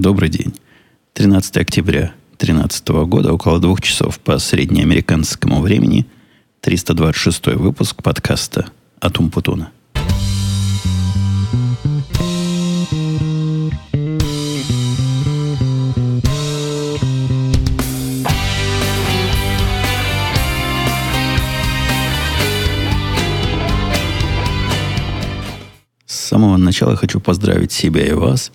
Добрый день. 13 октября 2013 года, около двух часов по среднеамериканскому времени, 326 выпуск подкаста «Атум Путуна». С самого начала хочу поздравить себя и вас,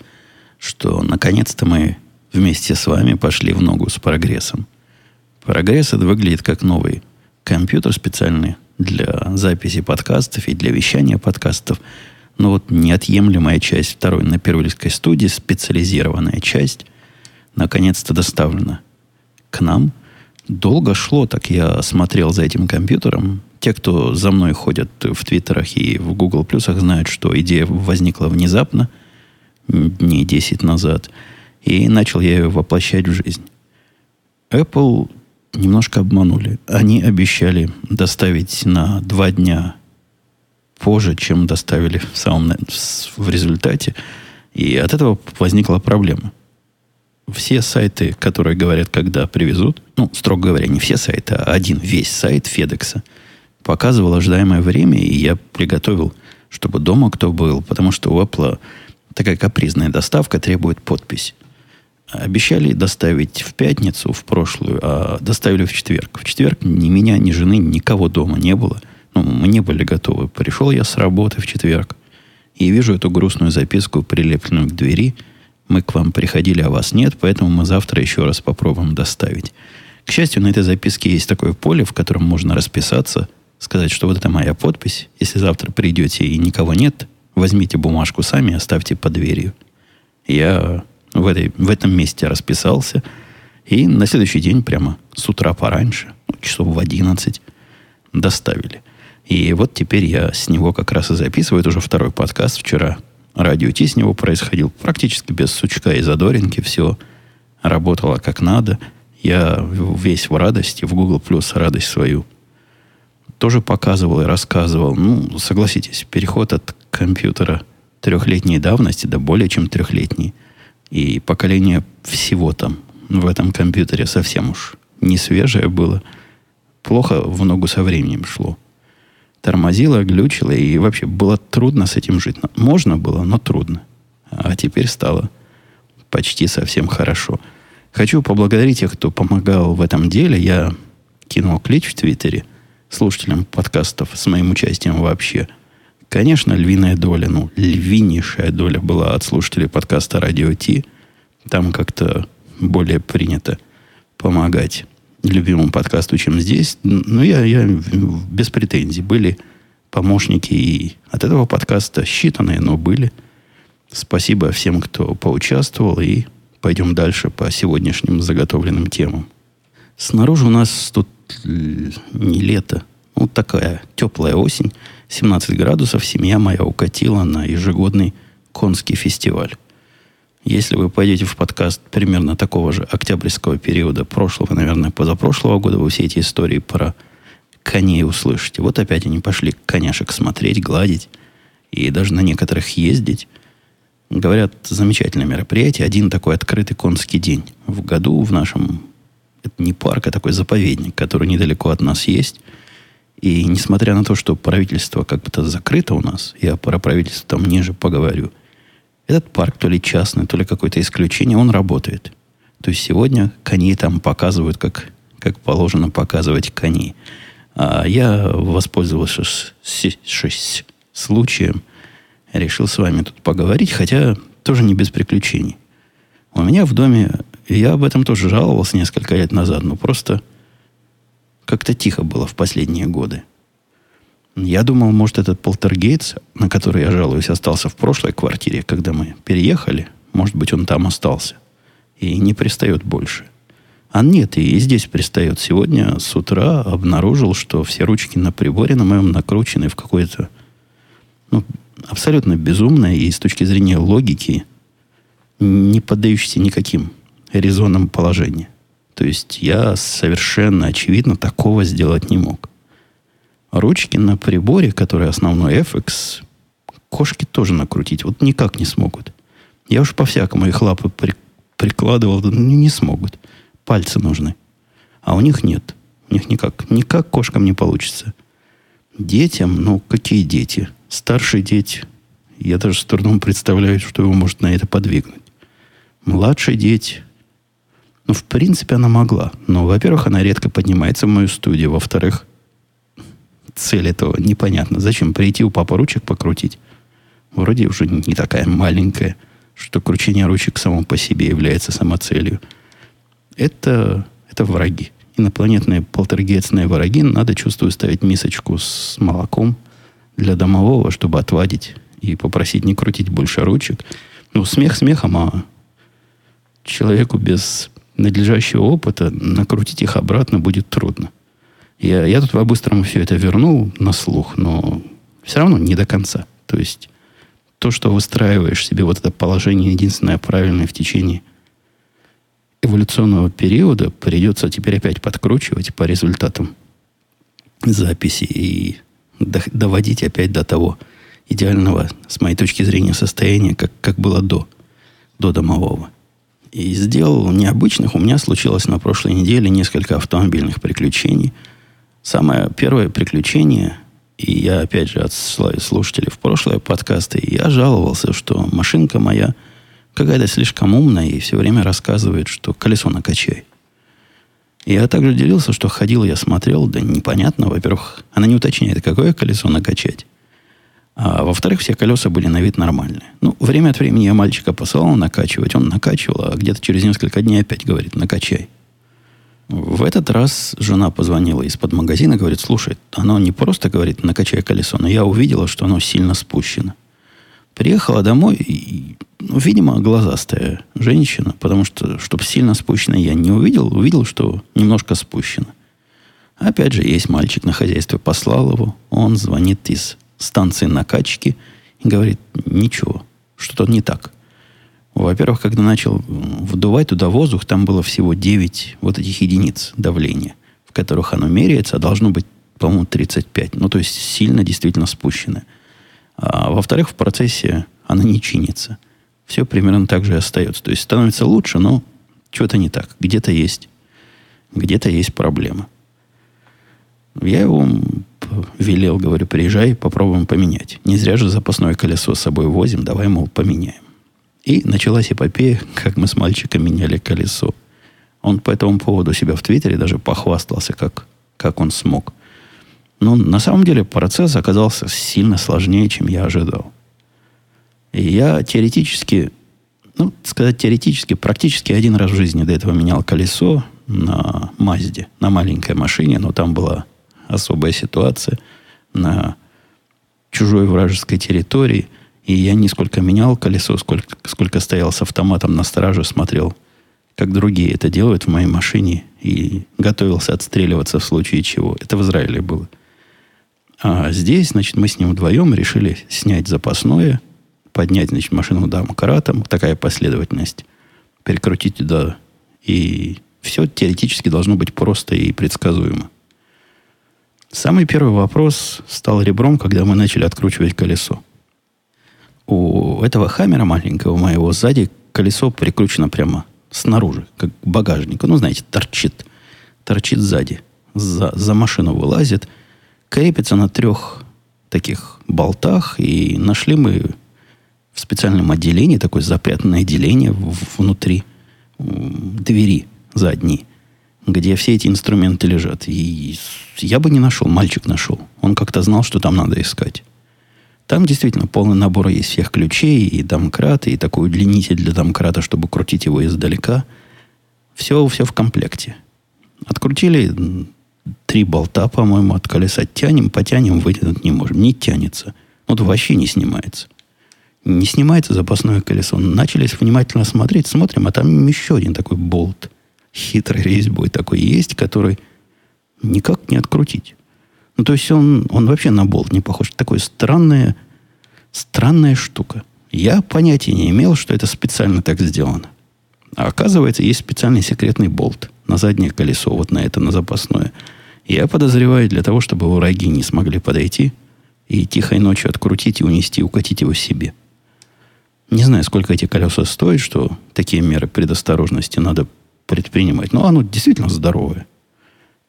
что наконец-то мы вместе с вами пошли в ногу с прогрессом. Прогресс это выглядит как новый компьютер специальный для записи подкастов и для вещания подкастов. Но вот неотъемлемая часть второй на Первильской студии, специализированная часть, наконец-то доставлена к нам. Долго шло, так я смотрел за этим компьютером. Те, кто за мной ходят в Твиттерах и в Google Плюсах, знают, что идея возникла внезапно, дней 10 назад – и начал я ее воплощать в жизнь. Apple немножко обманули. Они обещали доставить на два дня позже, чем доставили в самом в результате. И от этого возникла проблема. Все сайты, которые говорят, когда привезут, ну, строго говоря, не все сайты, а один весь сайт Федекса, показывал ожидаемое время, и я приготовил, чтобы дома кто был, потому что у Apple такая капризная доставка требует подпись. Обещали доставить в пятницу, в прошлую, а доставили в четверг. В четверг ни меня, ни жены, никого дома не было. Ну, мы не были готовы. Пришел я с работы в четверг и вижу эту грустную записку, прилепленную к двери. Мы к вам приходили, а вас нет, поэтому мы завтра еще раз попробуем доставить. К счастью, на этой записке есть такое поле, в котором можно расписаться, сказать, что вот это моя подпись. Если завтра придете и никого нет, возьмите бумажку сами оставьте под дверью. Я в, этой, в этом месте расписался. И на следующий день, прямо с утра пораньше, ну, часов в 11, доставили. И вот теперь я с него как раз и записываю. Это уже второй подкаст. Вчера радио Ти с него происходил практически без сучка и задоринки. Все работало как надо. Я весь в радости, в Google Plus радость свою тоже показывал и рассказывал. Ну, согласитесь, переход от компьютера трехлетней давности до более чем трехлетней – и поколение всего там в этом компьютере совсем уж не свежее было. Плохо в ногу со временем шло. Тормозило, глючило, и вообще было трудно с этим жить. Можно было, но трудно. А теперь стало почти совсем хорошо. Хочу поблагодарить тех, кто помогал в этом деле. Я кинул клич в Твиттере слушателям подкастов с моим участием вообще – Конечно, львиная доля, ну, львинейшая доля была от слушателей подкаста «Радио Ти». Там как-то более принято помогать любимому подкасту, чем здесь. Ну, я, я без претензий. Были помощники и от этого подкаста считанные, но были. Спасибо всем, кто поучаствовал. И пойдем дальше по сегодняшним заготовленным темам. Снаружи у нас тут не лето. Вот такая теплая осень. 17 градусов семья моя укатила на ежегодный конский фестиваль. Если вы пойдете в подкаст примерно такого же октябрьского периода прошлого, наверное, позапрошлого года, вы все эти истории про коней услышите. Вот опять они пошли коняшек смотреть, гладить и даже на некоторых ездить. Говорят, замечательное мероприятие. Один такой открытый конский день в году в нашем... Это не парк, а такой заповедник, который недалеко от нас есть – и несмотря на то, что правительство как бы-то закрыто у нас, я про правительство там ниже поговорю, этот парк то ли частный, то ли какое-то исключение, он работает. То есть сегодня коней там показывают, как, как положено показывать коней. А я, воспользовавшись случаем, решил с вами тут поговорить, хотя тоже не без приключений. У меня в доме, я об этом тоже жаловался несколько лет назад, но просто как-то тихо было в последние годы. Я думал, может, этот полтергейтс, на который я жалуюсь, остался в прошлой квартире, когда мы переехали. Может быть, он там остался. И не пристает больше. А нет, и здесь пристает. Сегодня с утра обнаружил, что все ручки на приборе на моем накручены в какое-то ну, абсолютно безумное и с точки зрения логики не поддающееся никаким резонам положение. То есть я совершенно очевидно такого сделать не мог. Ручки на приборе, который основной FX, кошки тоже накрутить вот никак не смогут. Я уж по-всякому их лапы при, прикладывал, ну, не смогут. Пальцы нужны. А у них нет. У них никак. Никак кошкам не получится. Детям, ну, какие дети? Старшие дети. Я даже с трудом представляю, что его может на это подвигнуть. Младшие дети. Ну, в принципе, она могла. Но, во-первых, она редко поднимается в мою студию. Во-вторых, цель этого непонятна. Зачем прийти у папы ручек покрутить? Вроде уже не такая маленькая, что кручение ручек само по себе является самоцелью. Это, это враги. Инопланетные полтергейцные враги. Надо, чувствую, ставить мисочку с молоком для домового, чтобы отвадить и попросить не крутить больше ручек. Ну, смех смехом, а человеку без надлежащего опыта накрутить их обратно будет трудно. Я, я тут по-быстрому все это вернул на слух, но все равно не до конца. То есть то, что выстраиваешь себе вот это положение единственное правильное в течение эволюционного периода, придется теперь опять подкручивать по результатам записи и доводить опять до того идеального, с моей точки зрения, состояния, как, как было до, до домового. И сделал необычных. У меня случилось на прошлой неделе несколько автомобильных приключений – Самое первое приключение, и я опять же отсылаю слушателей в прошлые подкасты, я жаловался, что машинка моя какая-то слишком умная и все время рассказывает, что колесо накачай. Я также делился, что ходил, я смотрел, да непонятно. Во-первых, она не уточняет, какое колесо накачать. А во-вторых, все колеса были на вид нормальные. Ну, время от времени я мальчика посылал накачивать, он накачивал, а где-то через несколько дней опять говорит, накачай. В этот раз жена позвонила из-под магазина, говорит, слушай, оно не просто говорит, накачай колесо, но я увидела, что оно сильно спущено. Приехала домой, и, ну, видимо, глазастая женщина, потому что, чтобы сильно спущено я не увидел, увидел, что немножко спущено. Опять же, есть мальчик на хозяйстве, послал его, он звонит из станции накачки и говорит, ничего, что-то не так. Во-первых, когда начал вдувать туда воздух, там было всего 9 вот этих единиц давления, в которых оно меряется, а должно быть, по-моему, 35. Ну, то есть сильно действительно спущено. А во-вторых, в процессе оно не чинится. Все примерно так же и остается. То есть становится лучше, но что-то не так. Где-то есть, где-то есть проблема. Я его велел, говорю, приезжай, попробуем поменять. Не зря же запасное колесо с собой возим, давай, мол, поменяем. И началась эпопея, как мы с мальчиком меняли колесо. Он по этому поводу себя в Твиттере даже похвастался, как, как он смог. Но на самом деле процесс оказался сильно сложнее, чем я ожидал. И я теоретически, ну, сказать теоретически, практически один раз в жизни до этого менял колесо на Мазде, на маленькой машине, но там была особая ситуация на чужой вражеской территории – и я не сколько менял колесо, сколько, сколько стоял с автоматом на страже, смотрел, как другие это делают в моей машине, и готовился отстреливаться в случае чего. Это в Израиле было. А здесь, значит, мы с ним вдвоем решили снять запасное, поднять, значит, машину домкратом, такая последовательность, перекрутить туда, и все теоретически должно быть просто и предсказуемо. Самый первый вопрос стал ребром, когда мы начали откручивать колесо у этого хаммера маленького моего сзади колесо прикручено прямо снаружи, как багажник. Ну, знаете, торчит. Торчит сзади. За, за машину вылазит. Крепится на трех таких болтах. И нашли мы в специальном отделении, такое запрятанное отделение внутри двери задней, где все эти инструменты лежат. И я бы не нашел, мальчик нашел. Он как-то знал, что там надо искать. Там действительно полный набор есть всех ключей, и домкраты, и такой удлинитель для домкрата, чтобы крутить его издалека. Все, все в комплекте. Открутили три болта, по-моему, от колеса. Тянем, потянем, вытянуть не можем. Не тянется. Вот вообще не снимается. Не снимается запасное колесо. Начали внимательно смотреть, смотрим, а там еще один такой болт. Хитрый резьбой такой есть, который никак не открутить. Ну, то есть он, он вообще на болт не похож. Такое странная, странная штука. Я понятия не имел, что это специально так сделано. А оказывается, есть специальный секретный болт на заднее колесо, вот на это, на запасное. Я подозреваю, для того, чтобы враги не смогли подойти и тихой ночью открутить и унести, укатить его себе. Не знаю, сколько эти колеса стоят, что такие меры предосторожности надо предпринимать. Но оно действительно здоровое.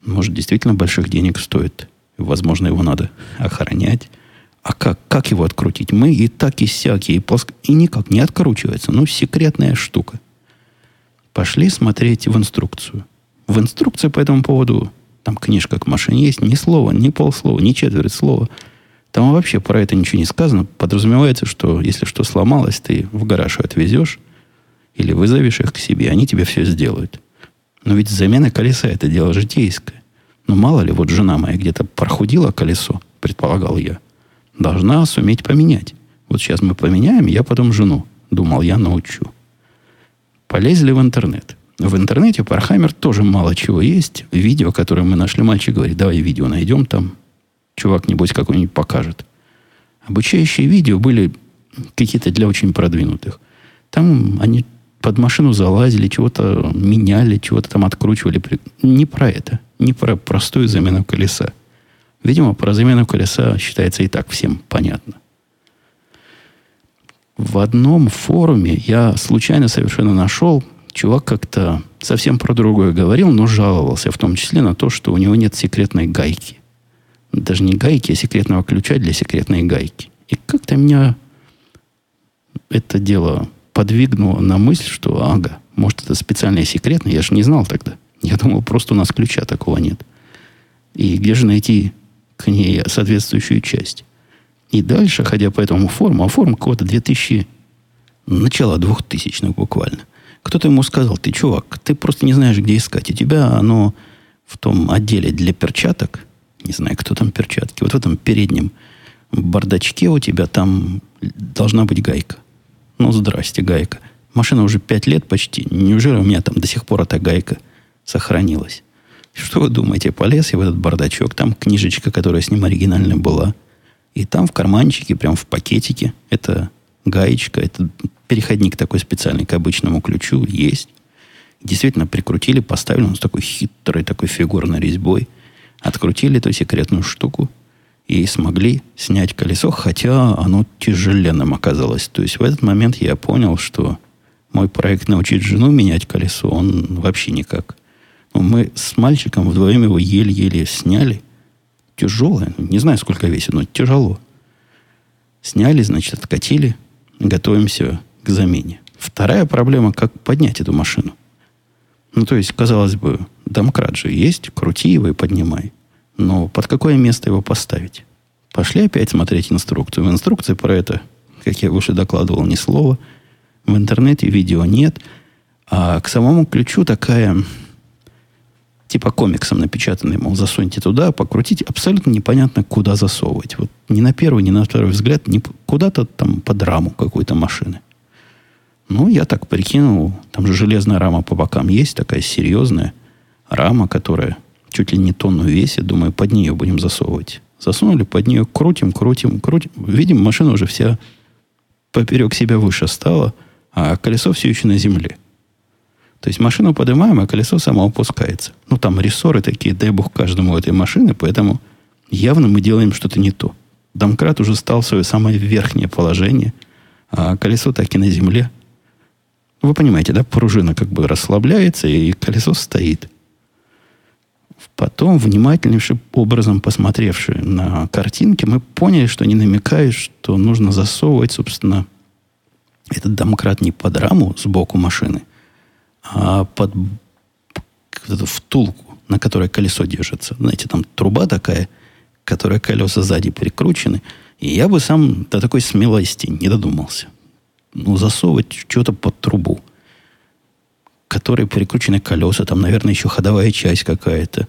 Может, действительно больших денег стоит. Возможно, его надо охранять. А как, как его открутить? Мы и так, и всякие, и, плоск... и никак не откручивается. Ну, секретная штука. Пошли смотреть в инструкцию. В инструкции по этому поводу, там книжка к машине есть, ни слова, ни полслова, ни четверть слова – там вообще про это ничего не сказано. Подразумевается, что если что сломалось, ты в гараж отвезешь или вызовешь их к себе, они тебе все сделают. Но ведь замена колеса – это дело житейское. Ну, мало ли, вот жена моя где-то прохудила колесо, предполагал я. Должна суметь поменять. Вот сейчас мы поменяем, я потом жену, думал, я научу. Полезли в интернет. В интернете про тоже мало чего есть. Видео, которое мы нашли, мальчик говорит, давай видео найдем там, Чувак, небось, какой-нибудь покажет. Обучающие видео были какие-то для очень продвинутых. Там они под машину залазили, чего-то меняли, чего-то там откручивали. Не про это. Не про простую замену колеса. Видимо, про замену колеса считается и так всем понятно. В одном форуме я случайно совершенно нашел, чувак как-то совсем про другое говорил, но жаловался в том числе на то, что у него нет секретной гайки даже не гайки, а секретного ключа для секретной гайки. И как-то меня это дело подвигнуло на мысль, что ага, может это специальное секретное, я же не знал тогда. Я думал, просто у нас ключа такого нет. И где же найти к ней соответствующую часть? И дальше, ходя по этому форуму, а форум какого-то 2000, начало 2000-х буквально, кто-то ему сказал, ты, чувак, ты просто не знаешь, где искать. У тебя оно в том отделе для перчаток – не знаю, кто там перчатки. Вот в этом переднем бардачке у тебя там должна быть гайка. Ну, здрасте, гайка. Машина уже пять лет почти. Неужели у меня там до сих пор эта гайка сохранилась? Что вы думаете? Полез я в этот бардачок. Там книжечка, которая с ним оригинально была. И там в карманчике, прям в пакетике, это гаечка, это переходник такой специальный к обычному ключу есть. Действительно прикрутили, поставили он с такой хитрой, такой фигурной резьбой – открутили эту секретную штуку и смогли снять колесо, хотя оно тяжеленным оказалось. То есть в этот момент я понял, что мой проект научить жену менять колесо, он вообще никак. Ну, мы с мальчиком вдвоем его еле-еле сняли. Тяжелое, не знаю, сколько весит, но тяжело. Сняли, значит, откатили, готовимся к замене. Вторая проблема, как поднять эту машину. Ну, то есть, казалось бы, домкрат же есть, крути его и поднимай. Но под какое место его поставить? Пошли опять смотреть инструкцию. В инструкции про это, как я выше докладывал, ни слова. В интернете видео нет. А к самому ключу такая, типа комиксом напечатанный, мол, засуньте туда, покрутите. Абсолютно непонятно, куда засовывать. Вот ни на первый, ни на второй взгляд, ни куда-то там под раму какой-то машины. Ну, я так прикинул, там же железная рама по бокам есть, такая серьезная рама, которая чуть ли не тонну весит. Думаю, под нее будем засовывать. Засунули под нее, крутим, крутим, крутим. Видим, машина уже вся поперек себя выше стала, а колесо все еще на земле. То есть машину поднимаем, а колесо само опускается. Ну, там рессоры такие, дай бог каждому этой машины, поэтому явно мы делаем что-то не то. Домкрат уже стал в свое самое верхнее положение, а колесо так и на земле – вы понимаете, да, пружина как бы расслабляется, и колесо стоит. Потом, внимательнейшим образом посмотревши на картинки, мы поняли, что они намекают, что нужно засовывать, собственно, этот домкрат не под раму сбоку машины, а под эту втулку, на которой колесо держится. Знаете, там труба такая, которая колеса сзади прикручены. И я бы сам до такой смелости не додумался ну, засовывать что-то под трубу, которой прикручены колеса, там, наверное, еще ходовая часть какая-то.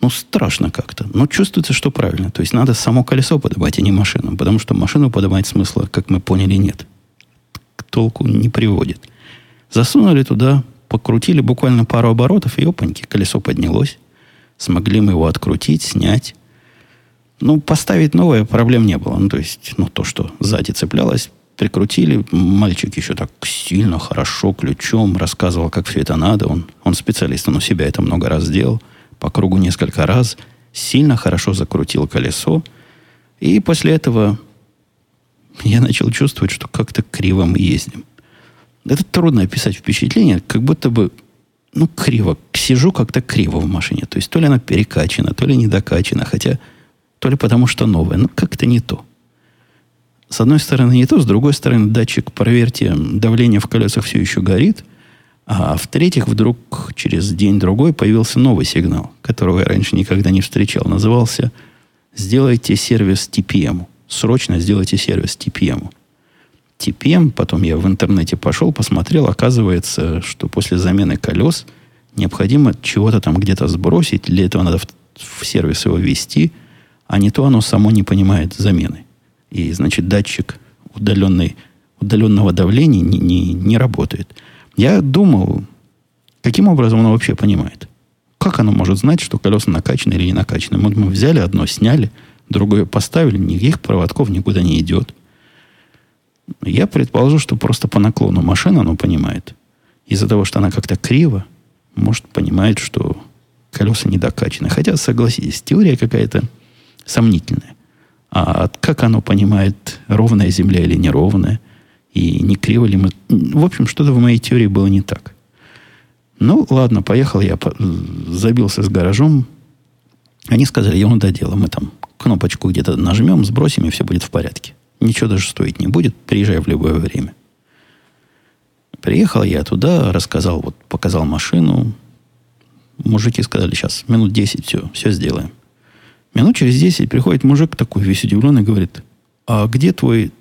Ну, страшно как-то. Но чувствуется, что правильно. То есть надо само колесо подавать, а не машину. Потому что машину подавать смысла, как мы поняли, нет. К толку не приводит. Засунули туда, покрутили буквально пару оборотов, и опаньки, колесо поднялось. Смогли мы его открутить, снять. Ну, поставить новое проблем не было. Ну, то есть, ну, то, что сзади цеплялось, прикрутили. Мальчик еще так сильно, хорошо, ключом рассказывал, как все это надо. Он, он специалист, он у себя это много раз делал. По кругу несколько раз. Сильно хорошо закрутил колесо. И после этого я начал чувствовать, что как-то криво мы ездим. Это трудно описать впечатление, как будто бы, ну, криво. Сижу как-то криво в машине. То есть, то ли она перекачана, то ли недокачана, хотя, то ли потому что новая. Ну, как-то не то. С одной стороны не то, с другой стороны датчик, проверьте, давление в колесах все еще горит, а в-третьих, вдруг через день-другой появился новый сигнал, которого я раньше никогда не встречал. Назывался «Сделайте сервис TPM». Срочно сделайте сервис TPM. TPM, потом я в интернете пошел, посмотрел, оказывается, что после замены колес необходимо чего-то там где-то сбросить, для этого надо в, в сервис его ввести, а не то оно само не понимает замены. И, значит, датчик удаленный, удаленного давления не, не, не работает. Я думал, каким образом оно вообще понимает? Как оно может знать, что колеса накачаны или не накачаны? Вот мы взяли одно, сняли, другое поставили, никаких проводков никуда не идет. Я предположу, что просто по наклону машины оно понимает. Из-за того, что она как-то криво, может, понимает, что колеса не докачаны. Хотя, согласитесь, теория какая-то сомнительная. А как оно понимает, ровная земля или неровная, и не криво ли мы... В общем, что-то в моей теории было не так. Ну, ладно, поехал я, забился с гаражом. Они сказали, ерунда дело, мы там кнопочку где-то нажмем, сбросим, и все будет в порядке. Ничего даже стоить не будет, приезжай в любое время. Приехал я туда, рассказал, вот показал машину. Мужики сказали, сейчас, минут 10, все, все сделаем. Минут через 10 приходит мужик такой весь удивленный, говорит, а где твой...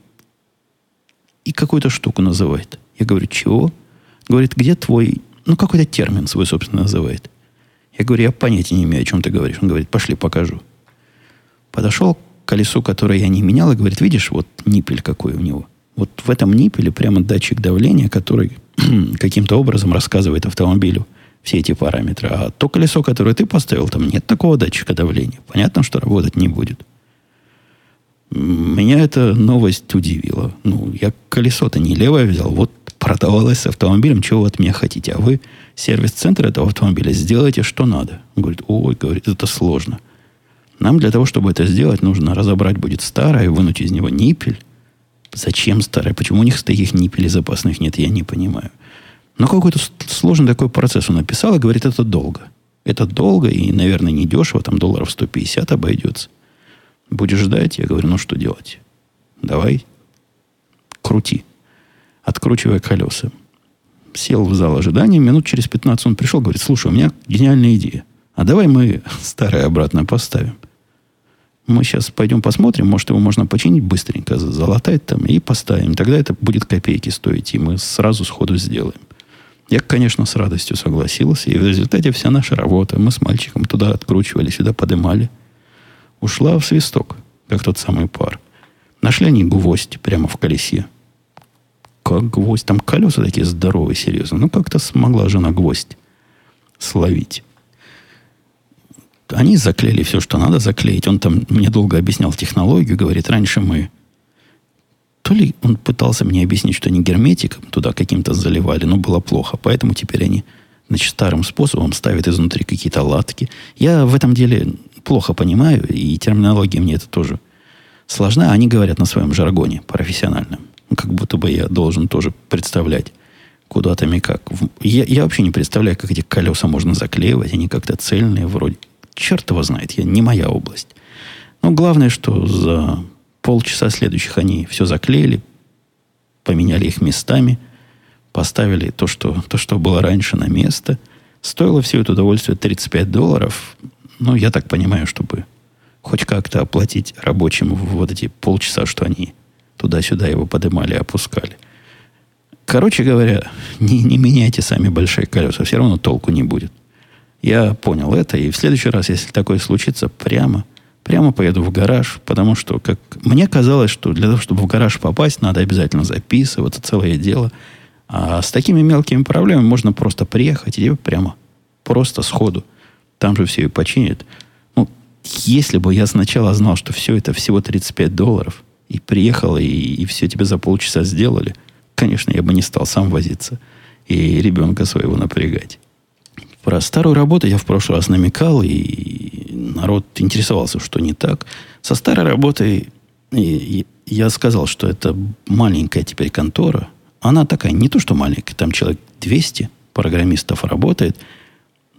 И какую-то штуку называет. Я говорю, чего? Говорит, где твой... Ну, какой-то термин свой, собственно, называет. Я говорю, я понятия не имею, о чем ты говоришь. Он говорит, пошли, покажу. Подошел к колесу, которое я не менял, и говорит, видишь, вот ниппель какой у него. Вот в этом ниппеле прямо датчик давления, который каким-то образом рассказывает автомобилю, все эти параметры. А то колесо, которое ты поставил, там нет такого датчика давления. Понятно, что работать не будет. Меня эта новость удивила. Ну, я колесо-то не левое взял. Вот продавалось с автомобилем, чего вы от меня хотите. А вы сервис-центр этого автомобиля сделайте, что надо. Он говорит, ой, говорит, это сложно. Нам для того, чтобы это сделать, нужно разобрать будет старое, вынуть из него ниппель. Зачем старое? Почему у них таких ниппелей запасных нет, я не понимаю. Но какой-то сложный такой процесс он написал и говорит, это долго. Это долго и, наверное, не дешево, там долларов 150 обойдется. Будешь ждать? Я говорю, ну что делать? Давай, крути. Откручивая колеса. Сел в зал ожидания, минут через 15 он пришел, говорит, слушай, у меня гениальная идея. А давай мы старое обратно поставим. Мы сейчас пойдем посмотрим, может, его можно починить быстренько, залатать там и поставим. Тогда это будет копейки стоить, и мы сразу сходу сделаем. Я, конечно, с радостью согласился, и в результате вся наша работа, мы с мальчиком туда откручивали, сюда подымали, ушла в свисток, как тот самый пар. Нашли они гвоздь прямо в колесе. Как гвоздь? Там колеса такие здоровые, серьезно. Ну, как-то смогла жена гвоздь словить. Они заклеили все, что надо заклеить. Он там мне долго объяснял технологию, говорит, раньше мы то ли он пытался мне объяснить, что они герметиком туда каким-то заливали, но было плохо. Поэтому теперь они значит, старым способом ставят изнутри какие-то латки. Я в этом деле плохо понимаю, и терминология мне это тоже сложна. Они говорят на своем жаргоне профессиональном. Как будто бы я должен тоже представлять куда там и как. Я, я вообще не представляю, как эти колеса можно заклеивать. Они как-то цельные вроде. Черт его знает, я, не моя область. Но главное, что за полчаса следующих они все заклеили, поменяли их местами, поставили то, что, то, что было раньше, на место. Стоило все это удовольствие 35 долларов. Ну, я так понимаю, чтобы хоть как-то оплатить рабочим вот эти полчаса, что они туда-сюда его поднимали и опускали. Короче говоря, не, не меняйте сами большие колеса, все равно толку не будет. Я понял это, и в следующий раз, если такое случится, прямо – прямо поеду в гараж, потому что, как мне казалось, что для того, чтобы в гараж попасть, надо обязательно записываться, целое дело. А с такими мелкими проблемами можно просто приехать и прямо просто сходу. Там же все и починят. Ну, если бы я сначала знал, что все это всего 35 долларов, и приехал, и, и все тебе за полчаса сделали, конечно, я бы не стал сам возиться и ребенка своего напрягать. Про старую работу я в прошлый раз намекал, и народ интересовался, что не так. Со старой работой я сказал, что это маленькая теперь контора. Она такая, не то что маленькая, там человек 200 программистов работает,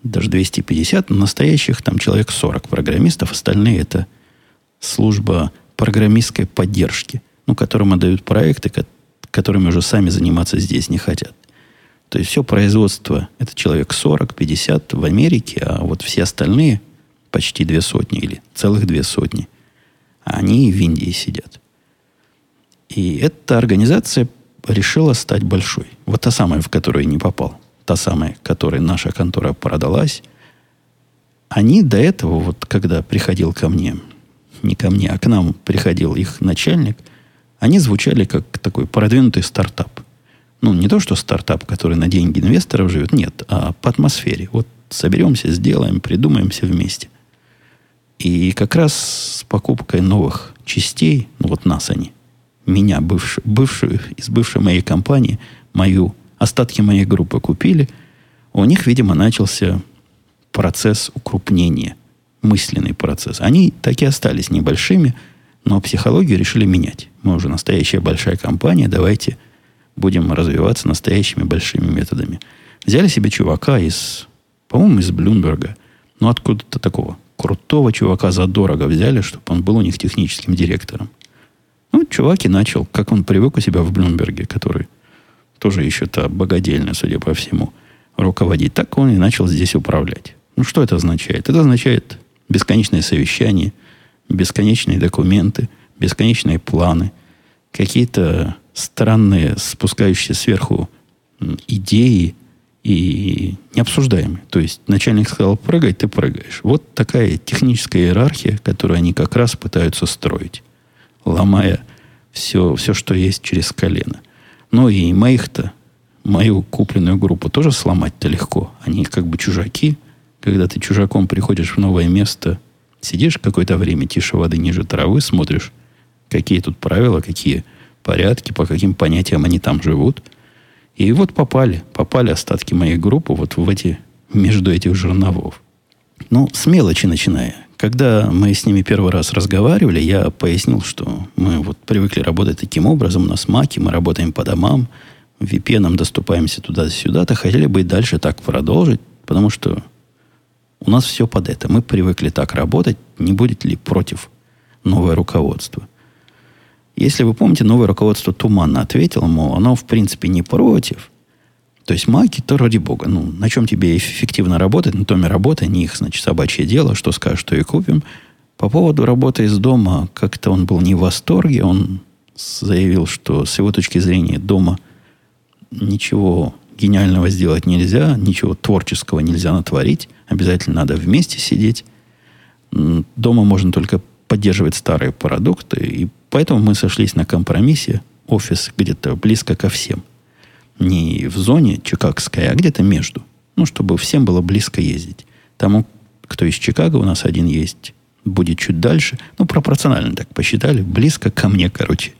даже 250, настоящих там человек 40 программистов, остальные это служба программистской поддержки, ну, которым отдают проекты, которыми уже сами заниматься здесь не хотят. То есть все производство, это человек 40-50 в Америке, а вот все остальные, почти две сотни или целых две сотни, они в Индии сидят. И эта организация решила стать большой. Вот та самая, в которую не попал. Та самая, которой наша контора продалась. Они до этого, вот когда приходил ко мне, не ко мне, а к нам приходил их начальник, они звучали как такой продвинутый стартап. Ну, не то, что стартап, который на деньги инвесторов живет, нет, а по атмосфере. Вот соберемся, сделаем, придумаем все вместе. И как раз с покупкой новых частей, ну вот нас они, меня, бывшую, бывшую, из бывшей моей компании, мою, остатки моей группы купили, у них, видимо, начался процесс укрупнения, мысленный процесс. Они так и остались небольшими, но психологию решили менять. Мы уже настоящая большая компания, давайте будем развиваться настоящими большими методами. Взяли себе чувака из, по-моему, из Блумберга, ну откуда-то такого крутого чувака задорого взяли, чтобы он был у них техническим директором. Ну, чувак и начал, как он привык у себя в Блумберге, который тоже еще-то богадельно, судя по всему, руководить. Так он и начал здесь управлять. Ну, что это означает? Это означает бесконечное совещание, бесконечные документы, бесконечные планы, какие-то странные, спускающиеся сверху идеи и необсуждаемые. То есть начальник сказал прыгай, ты прыгаешь. Вот такая техническая иерархия, которую они как раз пытаются строить ломая все, все, что есть через колено. Ну и моих-то, мою купленную группу тоже сломать-то легко. Они как бы чужаки. Когда ты чужаком приходишь в новое место, сидишь какое-то время тише воды, ниже травы, смотришь, какие тут правила, какие порядки, по каким понятиям они там живут. И вот попали, попали остатки моей группы вот в эти, между этих жерновов. Ну, с мелочи начиная. Когда мы с ними первый раз разговаривали, я пояснил, что мы вот привыкли работать таким образом, у нас маки, мы работаем по домам, VPN доступаемся туда-сюда-то, хотели бы и дальше так продолжить, потому что у нас все под это. Мы привыкли так работать, не будет ли против новое руководство. Если вы помните, новое руководство туманно ответило, мол, оно в принципе не против – то есть маки, то ради бога. Ну, на чем тебе эффективно работать, на том и работай, не их, значит, собачье дело, что скажешь, то и купим. По поводу работы из дома, как-то он был не в восторге, он заявил, что с его точки зрения дома ничего гениального сделать нельзя, ничего творческого нельзя натворить, обязательно надо вместе сидеть. Дома можно только поддерживать старые продукты, и поэтому мы сошлись на компромиссе, офис где-то близко ко всем – не в зоне чикагской, а где-то между. Ну, чтобы всем было близко ездить. Тому, кто из Чикаго, у нас один есть, будет чуть дальше. Ну, пропорционально так посчитали. Близко ко мне, короче.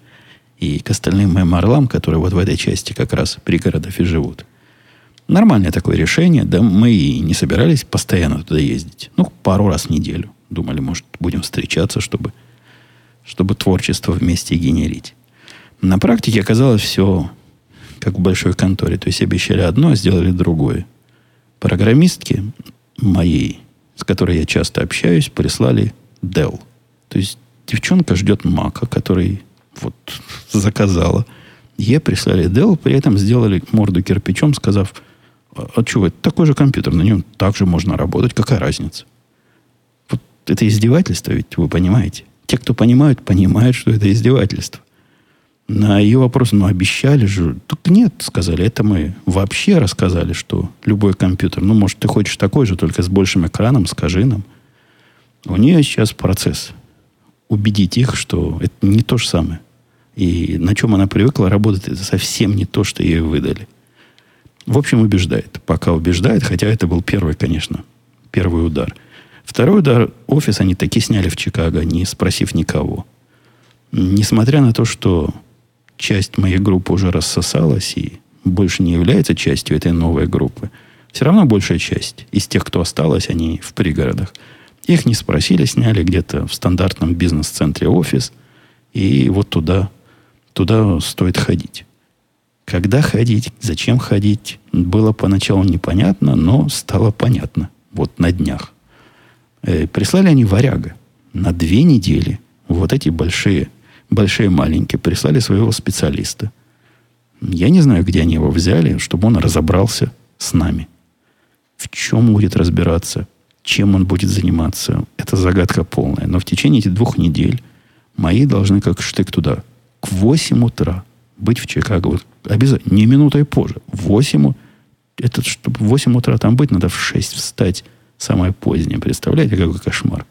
И к остальным моим орлам, которые вот в этой части как раз пригородов и живут. Нормальное такое решение. Да мы и не собирались постоянно туда ездить. Ну, пару раз в неделю. Думали, может, будем встречаться, чтобы, чтобы творчество вместе генерить. На практике оказалось все как в большой конторе. То есть обещали одно, а сделали другое. Программистки моей, с которой я часто общаюсь, прислали Dell. То есть девчонка ждет Мака, который вот заказала. Ей прислали Dell, при этом сделали морду кирпичом, сказав, а, а что, это такой же компьютер, на нем также можно работать, какая разница? Вот это издевательство, ведь вы понимаете. Те, кто понимают, понимают, что это издевательство. На ее вопрос, ну, обещали же. Так нет, сказали, это мы вообще рассказали, что любой компьютер, ну, может, ты хочешь такой же, только с большим экраном, скажи нам. У нее сейчас процесс убедить их, что это не то же самое. И на чем она привыкла работать, это совсем не то, что ей выдали. В общем, убеждает. Пока убеждает, хотя это был первый, конечно, первый удар. Второй удар, офис они таки сняли в Чикаго, не спросив никого. Несмотря на то, что часть моей группы уже рассосалась и больше не является частью этой новой группы, все равно большая часть из тех, кто осталась, они в пригородах. Их не спросили, сняли где-то в стандартном бизнес-центре офис И вот туда, туда стоит ходить. Когда ходить, зачем ходить, было поначалу непонятно, но стало понятно. Вот на днях. Э, прислали они варяга на две недели. Вот эти большие, большие маленькие прислали своего специалиста. Я не знаю, где они его взяли, чтобы он разобрался с нами. В чем будет разбираться, чем он будет заниматься, это загадка полная. Но в течение этих двух недель мои должны как штык туда. К 8 утра быть в Чикаго. Вот обязательно. Не минутой позже. В 8 это, чтобы в 8 утра там быть, надо в 6 встать. Самое позднее. Представляете, какой кошмар.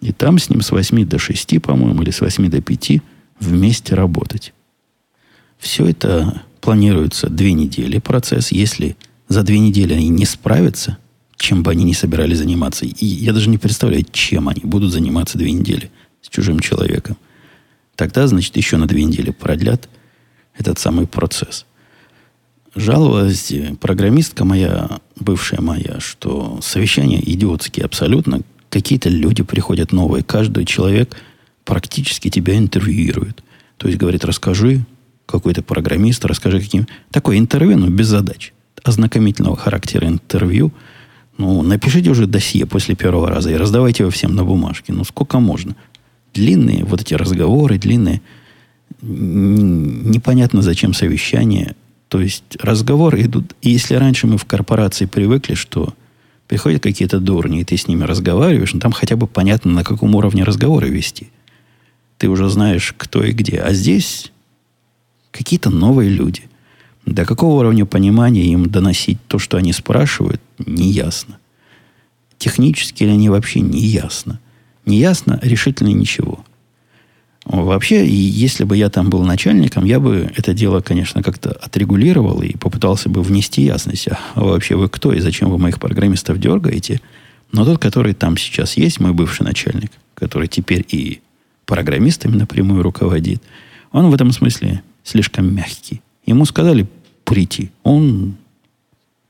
И там с ним с 8 до 6, по-моему, или с 8 до 5 вместе работать. Все это планируется две недели процесс. Если за две недели они не справятся, чем бы они ни собирались заниматься, и я даже не представляю, чем они будут заниматься две недели с чужим человеком, тогда, значит, еще на две недели продлят этот самый процесс. Жаловалась программистка моя, бывшая моя, что совещания идиотские абсолютно. Какие-то люди приходят новые. Каждый человек практически тебя интервьюирует. То есть говорит, расскажи, какой-то программист, расскажи каким... Такое интервью, но без задач. Ознакомительного характера интервью. Ну, напишите уже досье после первого раза и раздавайте его всем на бумажке. Ну, сколько можно? Длинные вот эти разговоры, длинные непонятно зачем совещание. То есть разговоры идут... И если раньше мы в корпорации привыкли, что приходят какие-то дурни, и ты с ними разговариваешь, ну, там хотя бы понятно, на каком уровне разговоры вести. Ты уже знаешь, кто и где. А здесь какие-то новые люди. До какого уровня понимания им доносить то, что они спрашивают, не ясно. Технически ли они вообще не ясно. Не ясно решительно ничего. Вообще, если бы я там был начальником, я бы это дело, конечно, как-то отрегулировал и попытался бы внести ясность. А вообще вы кто и зачем вы моих программистов дергаете? Но тот, который там сейчас есть, мой бывший начальник, который теперь и программистами напрямую руководит, он в этом смысле слишком мягкий. Ему сказали прийти. Он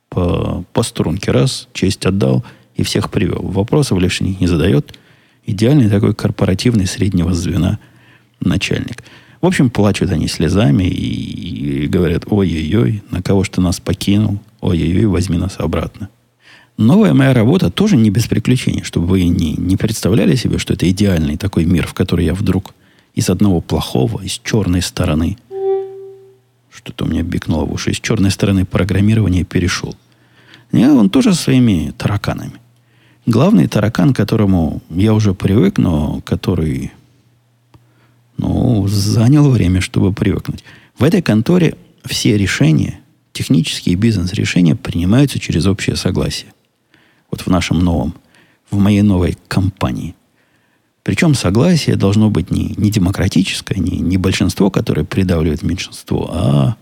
по, по струнке раз, честь отдал и всех привел. Вопросов лишних не задает. Идеальный такой корпоративный среднего звена – начальник. В общем, плачут они слезами и, и говорят, ой-ой-ой, на кого что нас покинул, ой-ой-ой, возьми нас обратно. Новая моя работа тоже не без приключений, чтобы вы не, не представляли себе, что это идеальный такой мир, в который я вдруг из одного плохого, из черной стороны, что-то у меня бикнуло в уши, из черной стороны программирования перешел. Я он тоже своими тараканами. Главный таракан, к которому я уже привык, но который ну, заняло время, чтобы привыкнуть. В этой конторе все решения, технические бизнес-решения принимаются через общее согласие. Вот в нашем новом, в моей новой компании. Причем согласие должно быть не, не демократическое, не, не большинство, которое придавливает меньшинство, а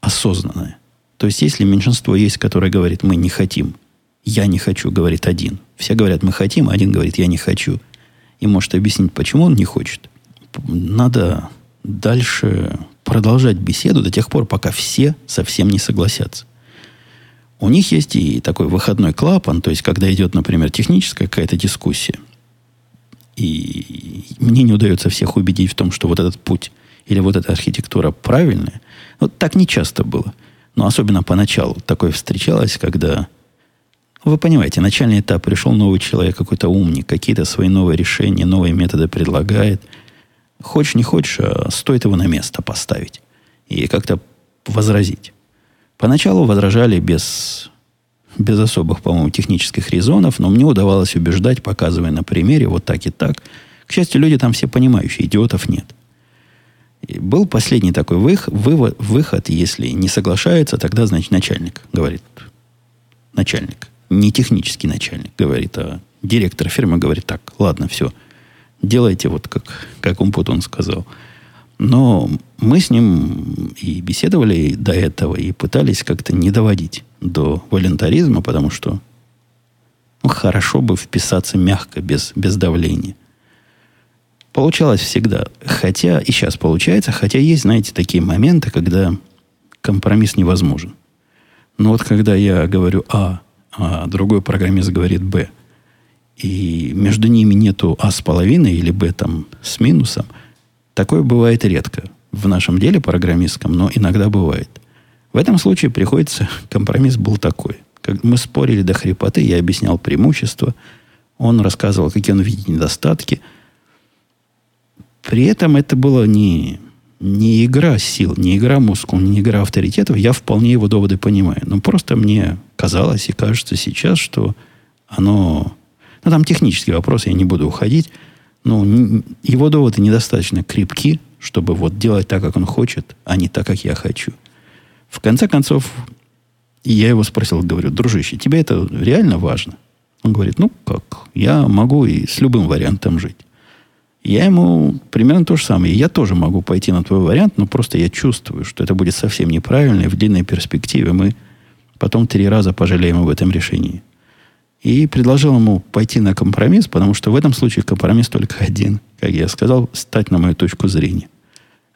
осознанное. То есть, если меньшинство есть, которое говорит, мы не хотим, я не хочу, говорит один. Все говорят, мы хотим, а один говорит, я не хочу. И может объяснить, почему он не хочет – надо дальше продолжать беседу до тех пор, пока все совсем не согласятся. У них есть и такой выходной клапан, то есть, когда идет, например, техническая какая-то дискуссия, и мне не удается всех убедить в том, что вот этот путь или вот эта архитектура правильная. Вот так не часто было. Но особенно поначалу такое встречалось, когда, вы понимаете, начальный этап пришел новый человек, какой-то умник, какие-то свои новые решения, новые методы предлагает – Хочешь, не хочешь, а стоит его на место поставить и как-то возразить. Поначалу возражали без, без особых, по-моему, технических резонов, но мне удавалось убеждать, показывая на примере вот так и так. К счастью, люди там все понимающие, идиотов нет. И был последний такой выход, вывод, выход, если не соглашается, тогда, значит, начальник говорит. Начальник. Не технический начальник говорит, а директор фирмы говорит так, ладно, все – делайте вот как, как Умпутун сказал. Но мы с ним и беседовали до этого, и пытались как-то не доводить до волонтаризма, потому что ну, хорошо бы вписаться мягко, без, без давления. Получалось всегда. Хотя, и сейчас получается, хотя есть, знаете, такие моменты, когда компромисс невозможен. Но вот когда я говорю А, а другой программист говорит Б, и между ними нету А с половиной или Б там с минусом, такое бывает редко в нашем деле программистском, но иногда бывает. В этом случае приходится, компромисс был такой. Как мы спорили до хрипоты, я объяснял преимущества, он рассказывал, какие он видит недостатки. При этом это было не, не игра сил, не игра мускул, не игра авторитетов. Я вполне его доводы понимаю. Но просто мне казалось и кажется сейчас, что оно... Ну, там технический вопрос, я не буду уходить. Но его доводы недостаточно крепки, чтобы вот делать так, как он хочет, а не так, как я хочу. В конце концов, я его спросил, говорю, дружище, тебе это реально важно? Он говорит, ну как, я могу и с любым вариантом жить. Я ему примерно то же самое. Я тоже могу пойти на твой вариант, но просто я чувствую, что это будет совсем неправильно, и в длинной перспективе мы потом три раза пожалеем об этом решении. И предложил ему пойти на компромисс, потому что в этом случае компромисс только один, как я сказал, стать на мою точку зрения.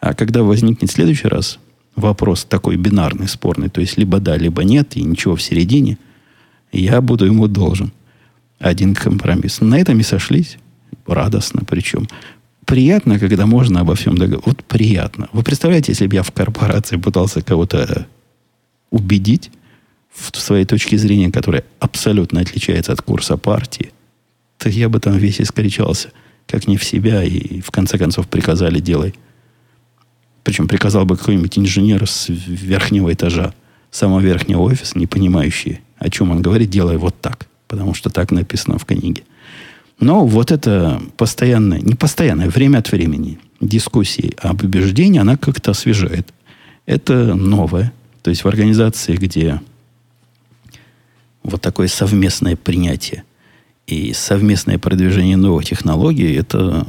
А когда возникнет в следующий раз вопрос такой бинарный, спорный, то есть либо да, либо нет, и ничего в середине, я буду ему должен один компромисс. На этом и сошлись радостно причем. Приятно, когда можно обо всем договориться. Вот приятно. Вы представляете, если бы я в корпорации пытался кого-то убедить в своей точке зрения, которая абсолютно отличается от курса партии, то я бы там весь искричался, как не в себя, и в конце концов приказали делай. Причем приказал бы какой-нибудь инженер с верхнего этажа, самого верхнего офиса, не понимающий, о чем он говорит, делай вот так. Потому что так написано в книге. Но вот это постоянное, не постоянное, время от времени дискуссии об убеждении, она как-то освежает. Это новое. То есть в организации, где вот такое совместное принятие и совместное продвижение новых технологий, это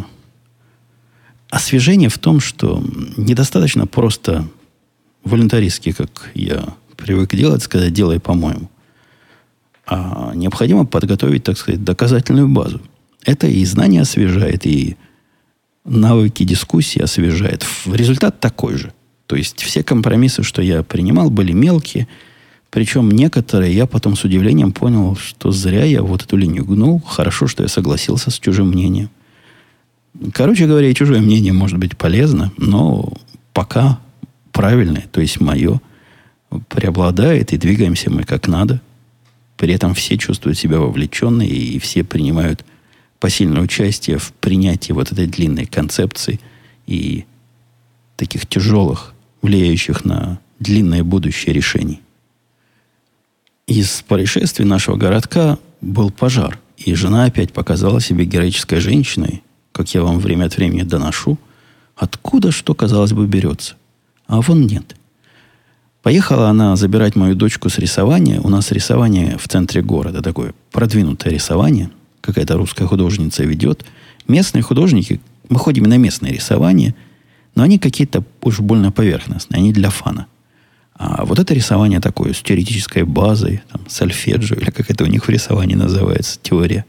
освежение в том, что недостаточно просто волонтаристски, как я привык делать, сказать, делай по-моему. А необходимо подготовить, так сказать, доказательную базу. Это и знания освежает, и навыки дискуссии освежает. Результат такой же. То есть все компромиссы, что я принимал, были мелкие. Причем некоторые я потом с удивлением понял, что зря я вот эту линию гнул. Хорошо, что я согласился с чужим мнением. Короче говоря, и чужое мнение может быть полезно, но пока правильное, то есть мое, преобладает, и двигаемся мы как надо. При этом все чувствуют себя вовлеченные, и все принимают посильное участие в принятии вот этой длинной концепции и таких тяжелых, влияющих на длинное будущее решений. Из происшествий нашего городка был пожар, и жена опять показала себе героической женщиной, как я вам время от времени доношу, откуда что, казалось бы, берется. А вон нет. Поехала она забирать мою дочку с рисования. У нас рисование в центре города, такое продвинутое рисование – какая-то русская художница ведет. Местные художники, мы ходим на местное рисование, но они какие-то уж больно поверхностные, они для фана. А вот это рисование такое, с теоретической базой, там, сольфеджио, или как это у них в рисовании называется, теория.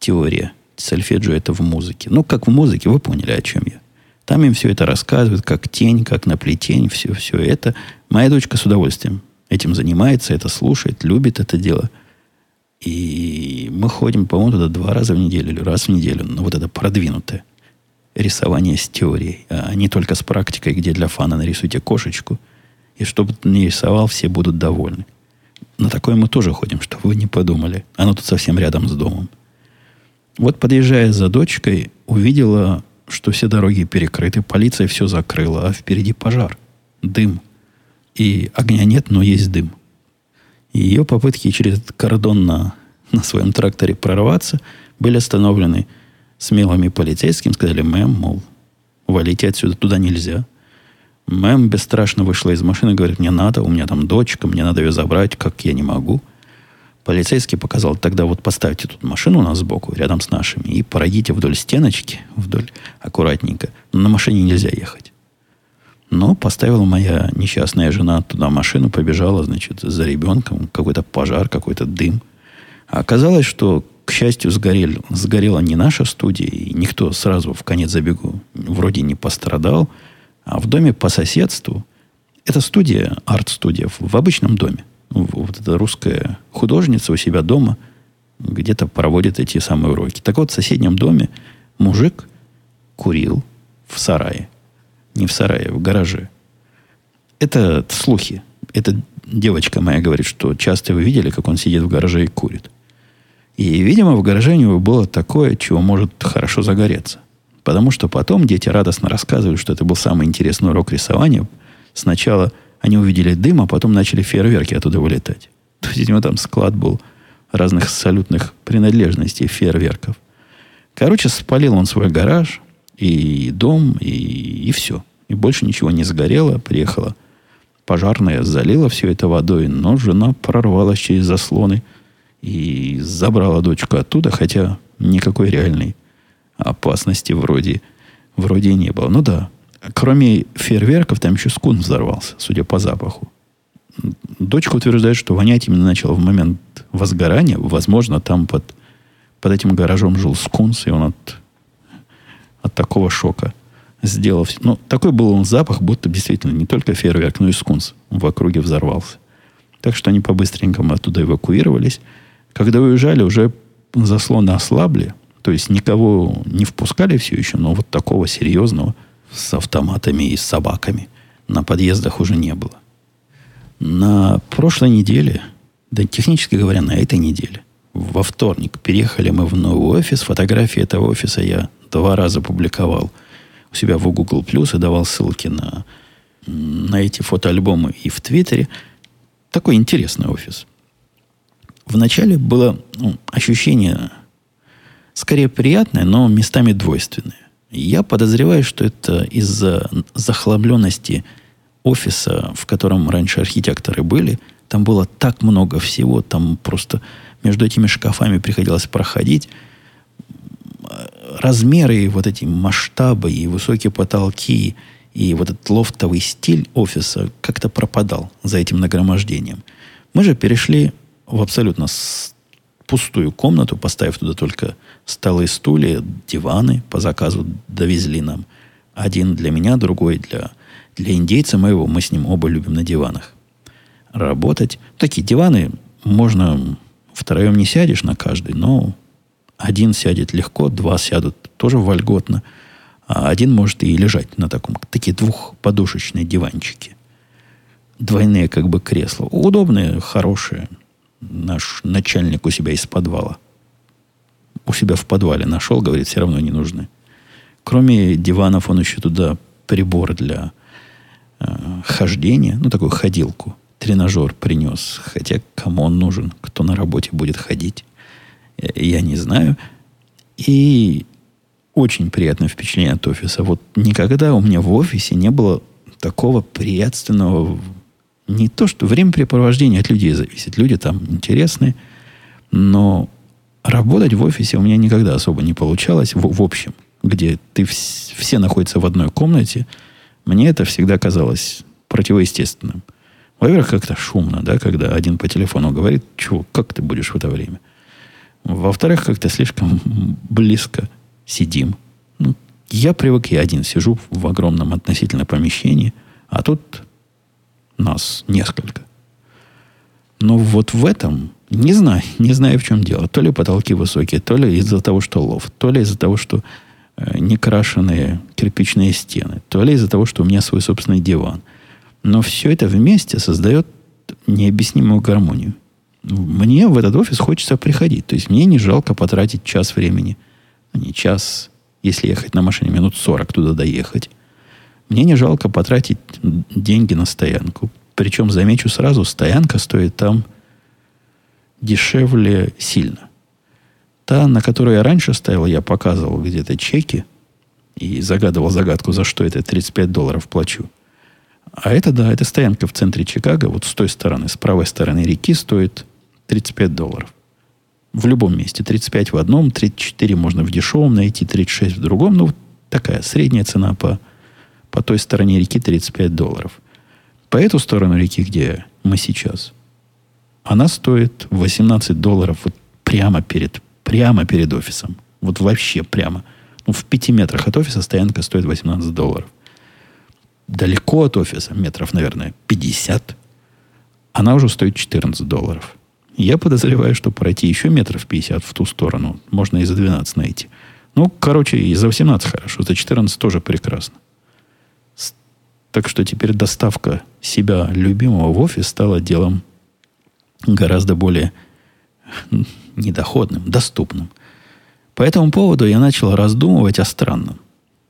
Теория. Сольфеджио это в музыке. Ну, как в музыке, вы поняли, о чем я. Там им все это рассказывают, как тень, как наплетень, все, все это. Моя дочка с удовольствием этим занимается, это слушает, любит это дело – и мы ходим, по-моему, туда два раза в неделю или раз в неделю. Но вот это продвинутое рисование с теорией, а не только с практикой, где для фана нарисуйте кошечку. И чтобы ты не рисовал, все будут довольны. На такое мы тоже ходим, чтобы вы не подумали. Оно тут совсем рядом с домом. Вот подъезжая за дочкой, увидела, что все дороги перекрыты, полиция все закрыла, а впереди пожар, дым. И огня нет, но есть дым. И ее попытки через этот кордон на, на своем тракторе прорваться были остановлены смелыми полицейскими. Сказали, мэм, мол, валите отсюда, туда нельзя. Мэм бесстрашно вышла из машины говорит, мне надо, у меня там дочка, мне надо ее забрать, как я не могу. Полицейский показал, тогда вот поставьте тут машину у нас сбоку, рядом с нашими, и пройдите вдоль стеночки, вдоль аккуратненько. На машине нельзя ехать. Но поставила моя несчастная жена туда машину, побежала, значит, за ребенком. Какой-то пожар, какой-то дым. А оказалось, что, к счастью, сгорел, сгорела не наша студия, и никто сразу в конец забегу вроде не пострадал. А в доме по соседству, это студия, арт-студия, в обычном доме. Вот эта русская художница у себя дома где-то проводит эти самые уроки. Так вот, в соседнем доме мужик курил в сарае. Не в сарае, в гараже. Это слухи. Это девочка моя говорит, что часто вы видели, как он сидит в гараже и курит. И, видимо, в гараже у него было такое, чего может хорошо загореться. Потому что потом дети радостно рассказывают, что это был самый интересный урок рисования. Сначала они увидели дым, а потом начали фейерверки оттуда вылетать. То есть него там склад был разных салютных принадлежностей, фейерверков. Короче, спалил он свой гараж, и дом, и, и все. И больше ничего не сгорело. Приехала пожарная, залила все это водой, но жена прорвалась через заслоны и забрала дочку оттуда, хотя никакой реальной опасности вроде, вроде не было. Ну да, кроме фейерверков, там еще скун взорвался, судя по запаху. Дочка утверждает, что вонять именно начало в момент возгорания. Возможно, там под, под этим гаражом жил скунс, и он от, от такого шока сделал. Ну, такой был он запах, будто действительно не только фейерверк, но и скунс в округе взорвался. Так что они по-быстренькому оттуда эвакуировались. Когда уезжали, уже заслоны ослабли. То есть никого не впускали все еще, но вот такого серьезного с автоматами и с собаками на подъездах уже не было. На прошлой неделе, да технически говоря, на этой неделе, во вторник переехали мы в новый офис. Фотографии этого офиса я два раза публиковал у себя в Google Plus и давал ссылки на, на эти фотоальбомы и в Твиттере. Такой интересный офис. Вначале было ну, ощущение скорее приятное, но местами двойственное. Я подозреваю, что это из-за захламленности офиса, в котором раньше архитекторы были, там было так много всего, там просто между этими шкафами приходилось проходить. Размеры, вот эти масштабы и высокие потолки, и вот этот лофтовый стиль офиса как-то пропадал за этим нагромождением. Мы же перешли в абсолютно пустую комнату, поставив туда только столы, стулья, диваны по заказу довезли нам. Один для меня, другой для для индейца моего, мы с ним оба любим на диванах работать. Такие диваны можно втроем не сядешь на каждый, но один сядет легко, два сядут тоже вольготно, а один может и лежать на таком, такие двухподушечные диванчики. Двойные как бы кресла. Удобные, хорошие. Наш начальник у себя из подвала. У себя в подвале нашел, говорит, все равно не нужны. Кроме диванов он еще туда прибор для э, хождения, ну, такую ходилку, тренажер принес. Хотя кому он нужен, кто на работе будет ходить, я не знаю. И очень приятное впечатление от офиса. Вот никогда у меня в офисе не было такого приятственного... Не то, что времяпрепровождение от людей зависит. Люди там интересные. Но работать в офисе у меня никогда особо не получалось. В, в общем, где ты вс- все находятся в одной комнате – мне это всегда казалось противоестественным. Во-первых, как-то шумно, да, когда один по телефону говорит, чего, как ты будешь в это время. Во-вторых, как-то слишком близко сидим. Ну, я привык, я один сижу в огромном относительно помещении, а тут нас несколько. Но вот в этом, не знаю, не знаю, в чем дело. То ли потолки высокие, то ли из-за того, что лофт, то ли из-за того, что Э, некрашенные кирпичные стены, то ли из-за того, что у меня свой собственный диван. Но все это вместе создает необъяснимую гармонию. Мне в этот офис хочется приходить. То есть мне не жалко потратить час времени. А не час, если ехать на машине, минут 40 туда доехать. Мне не жалко потратить деньги на стоянку. Причем, замечу сразу, стоянка стоит там дешевле сильно. Та, на которой я раньше ставил, я показывал где-то чеки и загадывал загадку, за что это 35 долларов плачу. А это, да, это стоянка в центре Чикаго, вот с той стороны, с правой стороны реки стоит 35 долларов. В любом месте. 35 в одном, 34 можно в дешевом найти, 36 в другом. Ну, такая средняя цена по, по той стороне реки 35 долларов. По эту сторону реки, где мы сейчас, она стоит 18 долларов вот прямо перед Прямо перед офисом. Вот вообще прямо. Ну, в пяти метрах от офиса стоянка стоит 18 долларов. Далеко от офиса, метров, наверное, 50, она уже стоит 14 долларов. Я подозреваю, что пройти еще метров 50 в ту сторону можно и за 12 найти. Ну, короче, и за 18 хорошо, за 14 тоже прекрасно. Так что теперь доставка себя любимого в офис стала делом гораздо более недоходным, доступным. По этому поводу я начал раздумывать о странном.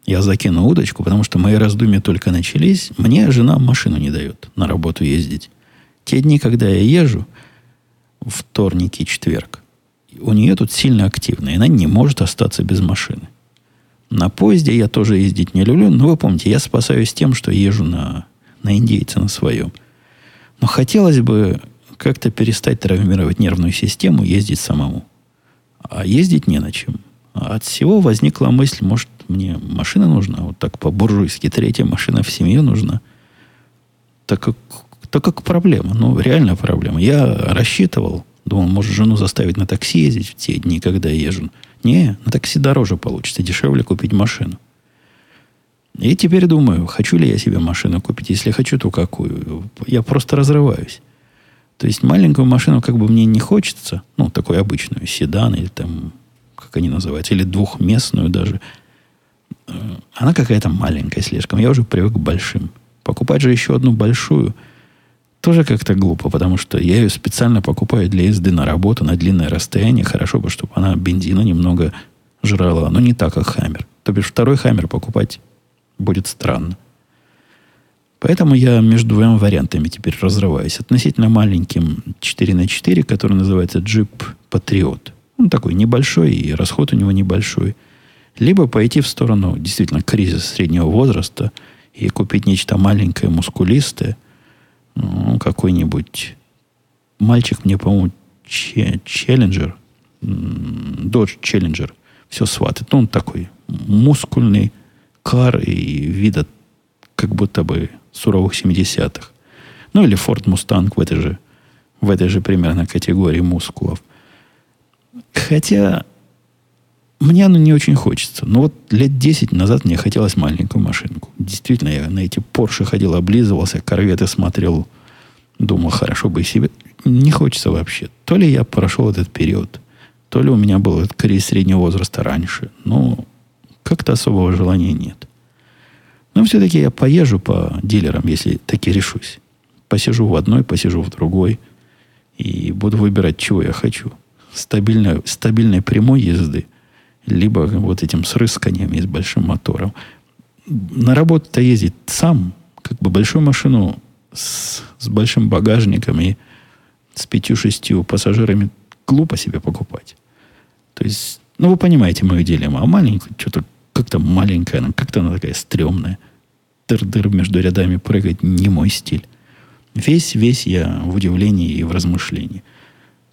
Я закину удочку, потому что мои раздумья только начались. Мне жена машину не дает на работу ездить. Те дни, когда я езжу, вторник и четверг, у нее тут сильно активно, и она не может остаться без машины. На поезде я тоже ездить не люблю, но вы помните, я спасаюсь тем, что езжу на, на индейца на своем. Но хотелось бы как-то перестать травмировать нервную систему, ездить самому. А ездить не на чем. От всего возникла мысль, может, мне машина нужна, вот так по-буржуйски, третья машина в семье нужна. Так как, так как проблема, ну, реально проблема. Я рассчитывал, думал, может, жену заставить на такси ездить в те дни, когда я езжу. Не, на такси дороже получится, дешевле купить машину. И теперь думаю, хочу ли я себе машину купить. Если хочу, то какую? Я просто разрываюсь. То есть маленькую машину как бы мне не хочется, ну, такую обычную, седан или там, как они называются, или двухместную даже. Э, она какая-то маленькая слишком. Я уже привык к большим. Покупать же еще одну большую тоже как-то глупо, потому что я ее специально покупаю для езды на работу на длинное расстояние. Хорошо бы, чтобы она бензина немного жрала, но не так, как Хаммер. То бишь второй Хаммер покупать будет странно. Поэтому я между двумя вариантами теперь разрываюсь. Относительно маленьким 4 на 4 который называется Jeep Patriot. Он такой небольшой, и расход у него небольшой. Либо пойти в сторону действительно кризиса среднего возраста и купить нечто маленькое, мускулистое. Ну, какой-нибудь мальчик мне, по-моему, Челленджер, Dodge Challenger, все сватает. Ну, он такой мускульный кар и вида как будто бы суровых 70-х. Ну, или Ford Mustang в этой же, в этой же примерно категории мускулов. Хотя мне оно не очень хочется. Но вот лет 10 назад мне хотелось маленькую машинку. Действительно, я на эти Порше ходил, облизывался, корветы смотрел, думал, хорошо бы и себе. Не хочется вообще. То ли я прошел этот период, то ли у меня был этот кризис среднего возраста раньше. Но как-то особого желания нет. Но все-таки я поезжу по дилерам, если таки решусь. Посижу в одной, посижу в другой. И буду выбирать, чего я хочу. Стабильной, стабильной прямой езды. Либо вот этим с и с большим мотором. На работу-то ездить сам. Как бы большую машину с, с большим багажником и с пятью-шестью пассажирами глупо себе покупать. То есть, ну, вы понимаете мою дилемму. А маленькую, что-то как-то маленькая она, как-то она такая стрёмная. Дыр-дыр между рядами прыгать не мой стиль. Весь, весь я в удивлении и в размышлении.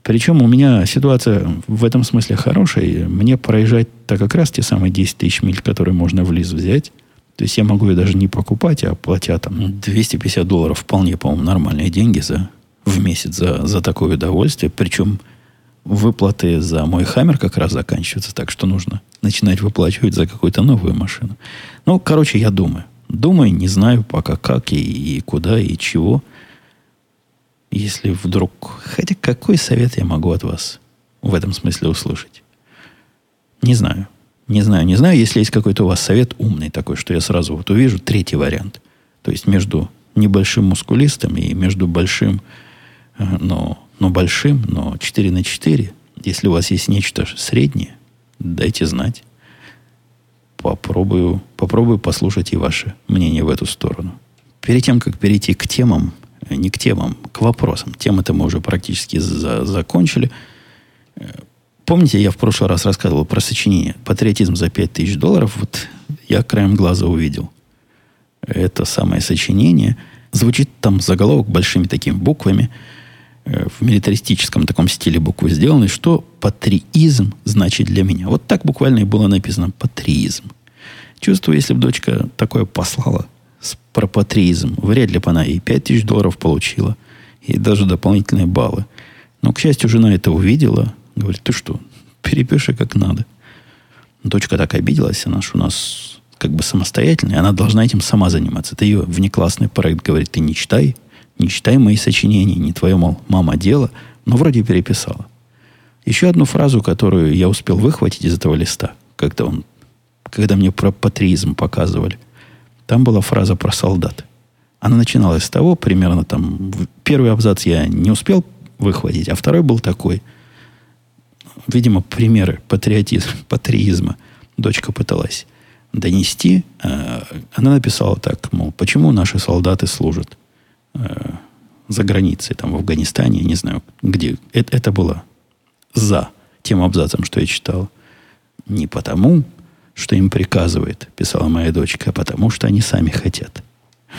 Причем у меня ситуация в этом смысле хорошая. Мне проезжать-то как раз те самые 10 тысяч миль, которые можно в лиз взять. То есть я могу ее даже не покупать, а платя там 250 долларов вполне, по-моему, нормальные деньги за, в месяц за, за такое удовольствие. Причем выплаты за мой хаммер как раз заканчиваются, так что нужно начинать выплачивать за какую-то новую машину. Ну, короче, я думаю. Думаю, не знаю пока как и, и куда и чего. Если вдруг... Хотя какой совет я могу от вас в этом смысле услышать? Не знаю. Не знаю, не знаю, если есть какой-то у вас совет умный такой, что я сразу вот увижу третий вариант. То есть между небольшим мускулистом и между большим, э, но большим, но 4 на 4. Если у вас есть нечто среднее, дайте знать. Попробую, попробую послушать и ваше мнение в эту сторону. Перед тем, как перейти к темам, э, не к темам, к вопросам. Темы-то мы уже практически за, закончили. Э, помните, я в прошлый раз рассказывал про сочинение «Патриотизм за 5000 долларов». Вот я краем глаза увидел это самое сочинение. Звучит там заголовок большими такими буквами – в милитаристическом таком стиле буквы сделаны, что патриизм значит для меня. Вот так буквально и было написано патриизм. Чувствую, если бы дочка такое послала про патриизм, вряд ли бы она и 5 тысяч долларов получила, и даже дополнительные баллы. Но, к счастью, жена это увидела. Говорит, ты что, перепиши как надо. Дочка так обиделась, она же у нас как бы самостоятельная, она должна этим сама заниматься. Это ее внеклассный проект, говорит, ты не читай, не читай мои сочинения, не твое, мол, мама дело, Но вроде переписала. Еще одну фразу, которую я успел выхватить из этого листа, когда он, когда мне про патриизм показывали, там была фраза про солдат. Она начиналась с того, примерно там, первый абзац я не успел выхватить, а второй был такой. Видимо, примеры патриотизма, патриизма дочка пыталась донести. Э, она написала так, мол, почему наши солдаты служат э, за границей, там, в Афганистане, не знаю, где. Это, это было за тем абзацем, что я читал. Не потому, что им приказывает, писала моя дочка, а потому, что они сами хотят.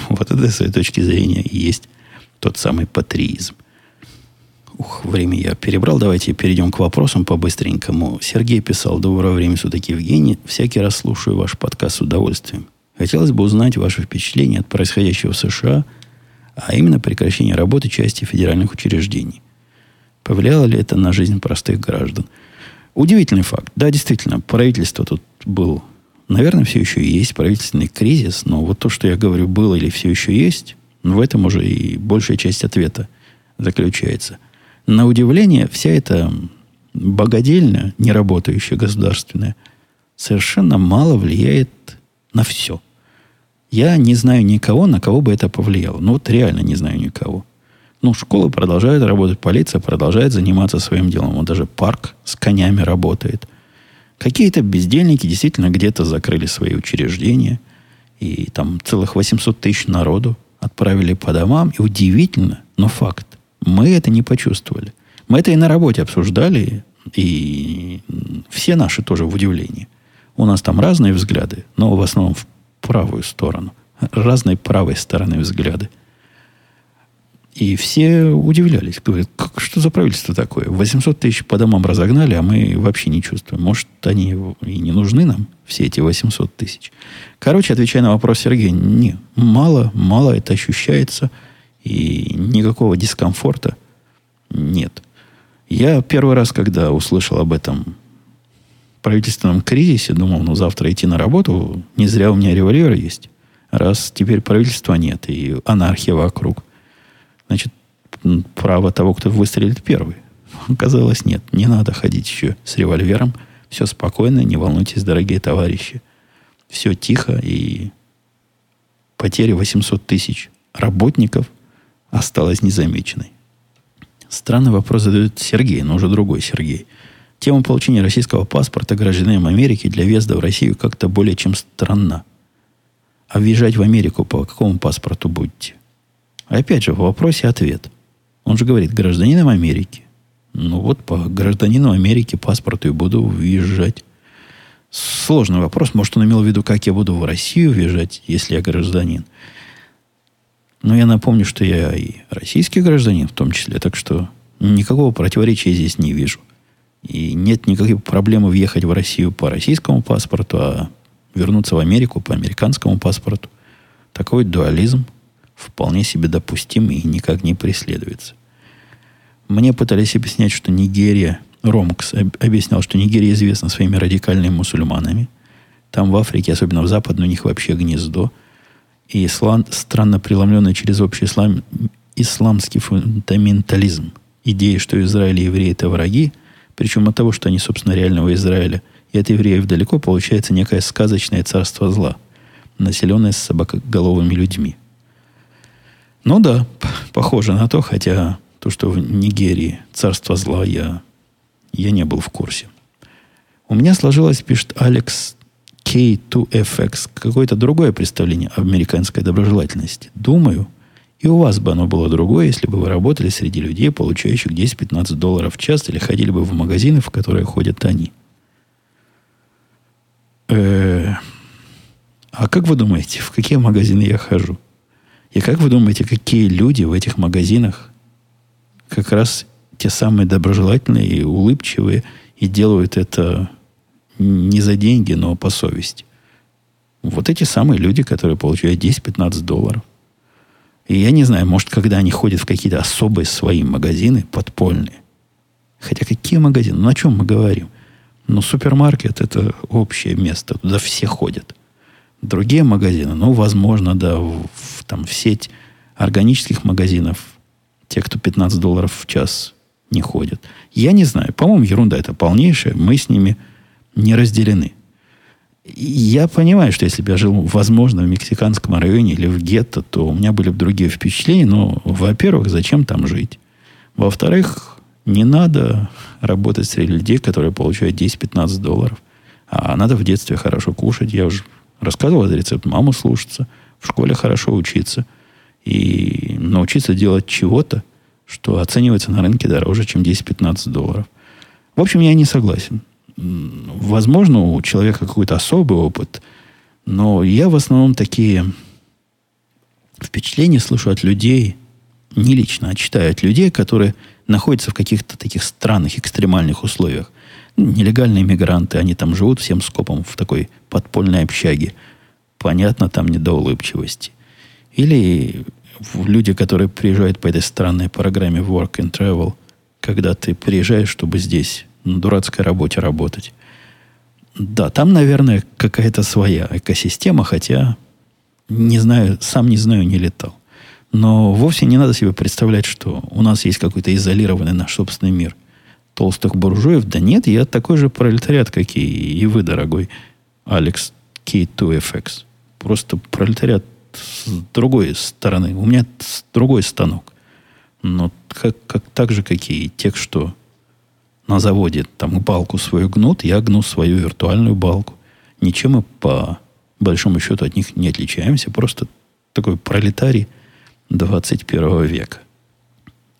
Вот это, с этой точки зрения, и есть тот самый патриизм. Ух, время я перебрал. Давайте перейдем к вопросам по-быстренькому. Сергей писал, доброго времени суток, Евгений. Всякий раз слушаю ваш подкаст с удовольствием. Хотелось бы узнать ваши впечатления от происходящего в США, а именно прекращение работы части федеральных учреждений. Повлияло ли это на жизнь простых граждан? Удивительный факт. Да, действительно, правительство тут был, наверное, все еще есть правительственный кризис, но вот то, что я говорю, было или все еще есть, в этом уже и большая часть ответа заключается. На удивление, вся эта богадельня, не работающая государственная, совершенно мало влияет на все. Я не знаю никого, на кого бы это повлияло. Ну вот реально не знаю никого. Ну, школы продолжают работать, полиция продолжает заниматься своим делом. Вот даже парк с конями работает. Какие-то бездельники действительно где-то закрыли свои учреждения. И там целых 800 тысяч народу отправили по домам. И удивительно, но факт. Мы это не почувствовали. Мы это и на работе обсуждали. И все наши тоже в удивлении. У нас там разные взгляды, но в основном правую сторону. Разной правой стороны взгляды. И все удивлялись. Говорят, как, что за правительство такое? 800 тысяч по домам разогнали, а мы вообще не чувствуем. Может, они и не нужны нам, все эти 800 тысяч. Короче, отвечая на вопрос Сергея, не, мало, мало это ощущается. И никакого дискомфорта нет. Я первый раз, когда услышал об этом правительственном кризисе, думал, ну, завтра идти на работу, не зря у меня револьвер есть. Раз теперь правительства нет и анархия вокруг – значит, право того, кто выстрелит первый. Оказалось, нет. Не надо ходить еще с револьвером. Все спокойно, не волнуйтесь, дорогие товарищи. Все тихо, и потеря 800 тысяч работников осталась незамеченной. Странный вопрос задает Сергей, но уже другой Сергей. Тема получения российского паспорта гражданином Америки для въезда в Россию как-то более чем странна. А въезжать в Америку по какому паспорту будете? Опять же, в вопросе ответ. Он же говорит, гражданином Америки. Ну вот по гражданину Америки паспорту и буду въезжать. Сложный вопрос. Может, он имел в виду, как я буду в Россию въезжать, если я гражданин. Но я напомню, что я и российский гражданин в том числе, так что никакого противоречия здесь не вижу. И нет никакой проблемы въехать в Россию по российскому паспорту, а вернуться в Америку по американскому паспорту. Такой дуализм – вполне себе допустим и никак не преследуется. Мне пытались объяснять, что Нигерия, Ромкс объяснял, что Нигерия известна своими радикальными мусульманами. Там в Африке, особенно в Западной, у них вообще гнездо. И ислам, странно преломленный через общий ислам, исламский фундаментализм. Идея, что Израиль и евреи – это враги, причем от того, что они, собственно, реального Израиля, и от евреев далеко, получается некое сказочное царство зла, населенное собакоголовыми людьми. Ну да, похоже на то, хотя то, что в Нигерии царство зла, я, я не был в курсе. У меня сложилось, пишет Алекс K2FX, какое-то другое представление об американской доброжелательности. Думаю, и у вас бы оно было другое, если бы вы работали среди людей, получающих 10-15 долларов в час, или ходили бы в магазины, в которые ходят они. Э-э- а как вы думаете, в какие магазины я хожу? И как вы думаете, какие люди в этих магазинах как раз те самые доброжелательные и улыбчивые и делают это не за деньги, но по совести? Вот эти самые люди, которые получают 10-15 долларов. И я не знаю, может, когда они ходят в какие-то особые свои магазины, подпольные. Хотя какие магазины? Ну, о чем мы говорим? Ну, супермаркет – это общее место. Туда все ходят. Другие магазины, ну, возможно, да, в, в, там, в сеть органических магазинов, те, кто 15 долларов в час не ходят. Я не знаю. По-моему, ерунда это полнейшая. Мы с ними не разделены. Я понимаю, что если бы я жил, возможно, в мексиканском районе или в гетто, то у меня были бы другие впечатления. Но, во-первых, зачем там жить? Во-вторых, не надо работать среди людей, которые получают 10-15 долларов. А надо в детстве хорошо кушать. Я уже рассказывал этот рецепт. Маму слушаться. В школе хорошо учиться. И научиться делать чего-то, что оценивается на рынке дороже, чем 10-15 долларов. В общем, я не согласен. Возможно, у человека какой-то особый опыт, но я в основном такие впечатления слышу от людей, не лично, а читаю от людей, которые находятся в каких-то таких странных, экстремальных условиях. Нелегальные мигранты, они там живут всем скопом в такой подпольной общаге. Понятно, там не до улыбчивости. Или люди, которые приезжают по этой странной программе Work and Travel, когда ты приезжаешь, чтобы здесь на дурацкой работе работать. Да, там, наверное, какая-то своя экосистема, хотя не знаю, сам не знаю, не летал. Но вовсе не надо себе представлять, что у нас есть какой-то изолированный наш собственный мир толстых буржуев. Да нет, я такой же пролетариат, как и, и вы, дорогой Алекс K2FX. Просто пролетариат с другой стороны. У меня другой станок. Но как, как, так же, как и тех, что на заводе там балку свою гнут, я гну свою виртуальную балку. Ничем мы по большому счету от них не отличаемся. Просто такой пролетарий 21 века.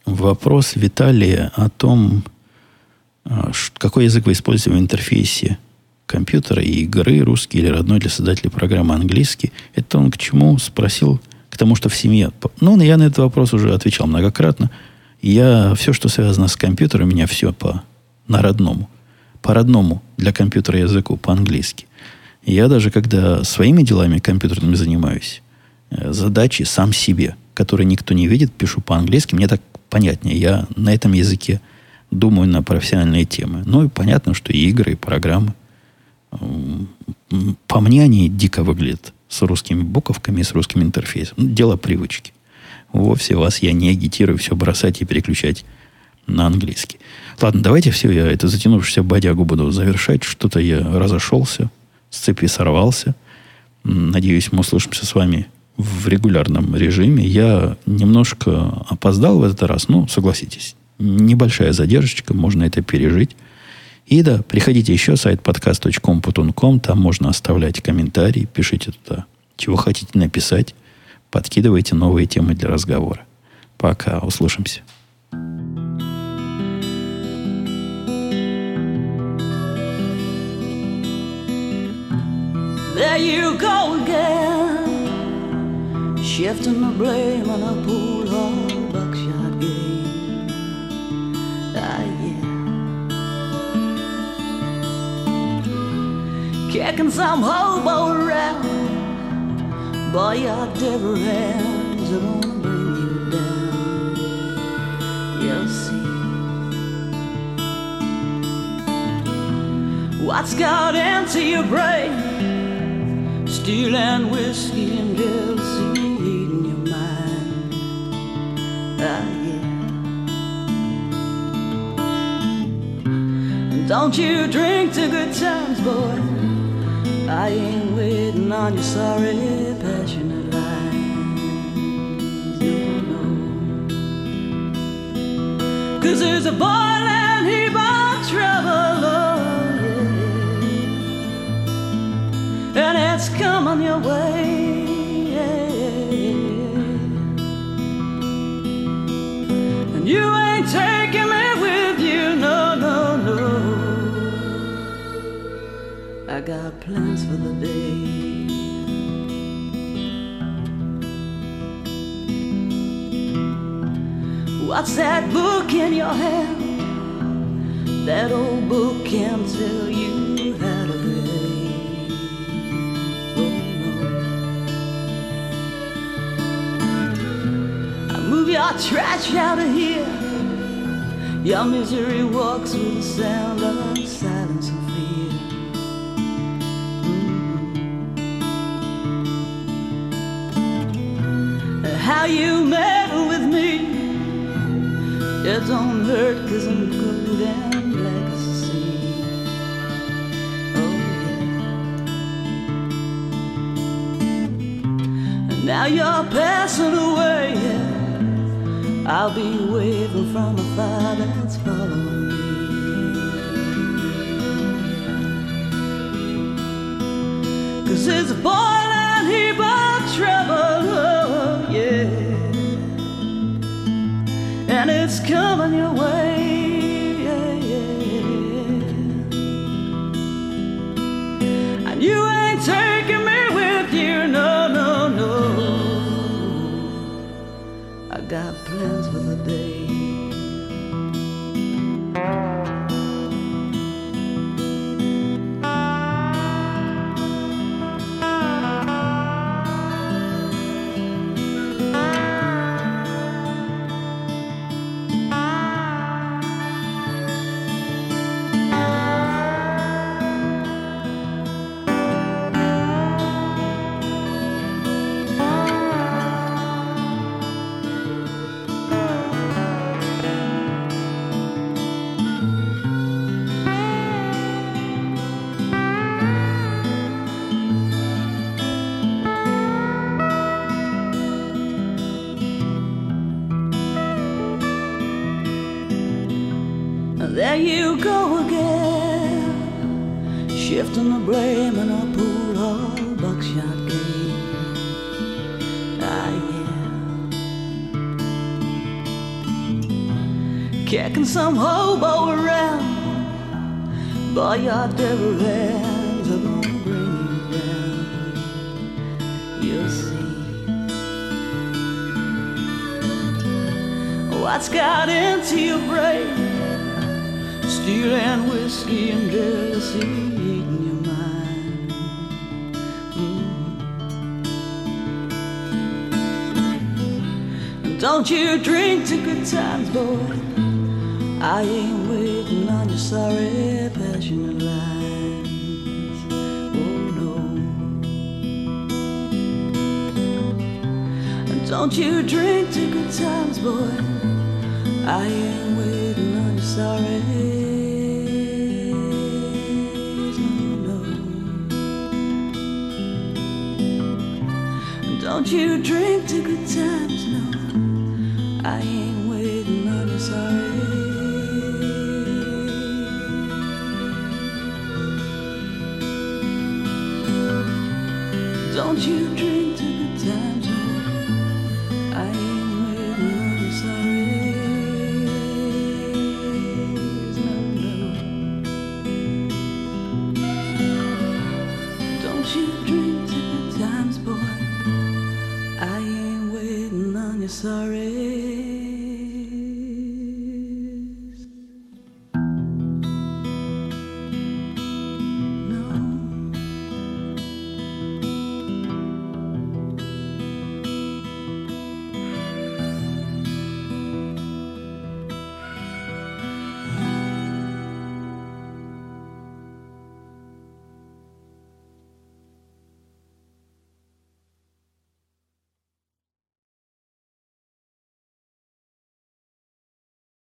Вопрос Виталия о том, а, какой язык вы используете в интерфейсе компьютера и игры, русский или родной для создателей программы английский. Это он к чему спросил? К тому, что в семье... Ну, я на этот вопрос уже отвечал многократно. Я все, что связано с компьютером, меня все по на родному. По родному для компьютера языку, по-английски. Я даже, когда своими делами компьютерными занимаюсь, э, задачи сам себе, которые никто не видит, пишу по-английски, мне так понятнее. Я на этом языке думаю на профессиональные темы. Ну и понятно, что и игры, и программы. По мне они дико выглядят с русскими буковками, с русским интерфейсом. Ну, дело привычки. Вовсе вас я не агитирую все бросать и переключать на английский. Ладно, давайте все, я это затянувшуюся бодягу буду завершать. Что-то я разошелся, с цепи сорвался. Надеюсь, мы услышимся с вами в регулярном режиме. Я немножко опоздал в этот раз, ну, согласитесь. Небольшая задержка, можно это пережить. И да, приходите еще, сайт podcast.com.com, там можно оставлять комментарии, пишите туда, чего хотите написать, подкидывайте новые темы для разговора. Пока, услышимся. There you go again, shifting the blame on a pool of buckshot game. Ah, yeah. Kicking some hobo around, boy, your devil hands are gonna bring you down. You'll see. What's got into your brain? Steel and whiskey and jealousy in your mind. Ah, yeah. Don't you drink to good times, boy. I ain't waiting on your sorry, passionate lines. No, no. Cause there's a boiling heap it's coming your way. And you ain't taking me with you, no, no, no. I got plans for the day. What's that book in your hand? That old book can tell you your trash out of here. Your misery walks with the sound of silence and fear. Mm-hmm. How you meddle with me It don't hurt cause I'm cold and black as the sea. Oh yeah. And now you're passing away, yeah. I'll be waving from afar that's following me. Cause it's a boiling heap of trouble, oh, yeah. And it's coming your way, your devil hands are gonna bring you down. You'll see. What's got into your brain? Stealing whiskey and jealousy eating your mind. Mm. Don't you drink to good times, boy. I ain't waiting on your sorry, passionate lines. Oh no. And don't you drink to good times, boy. I ain't waiting on your sorry. Oh, no. Don't you drink to good times, no. I ain't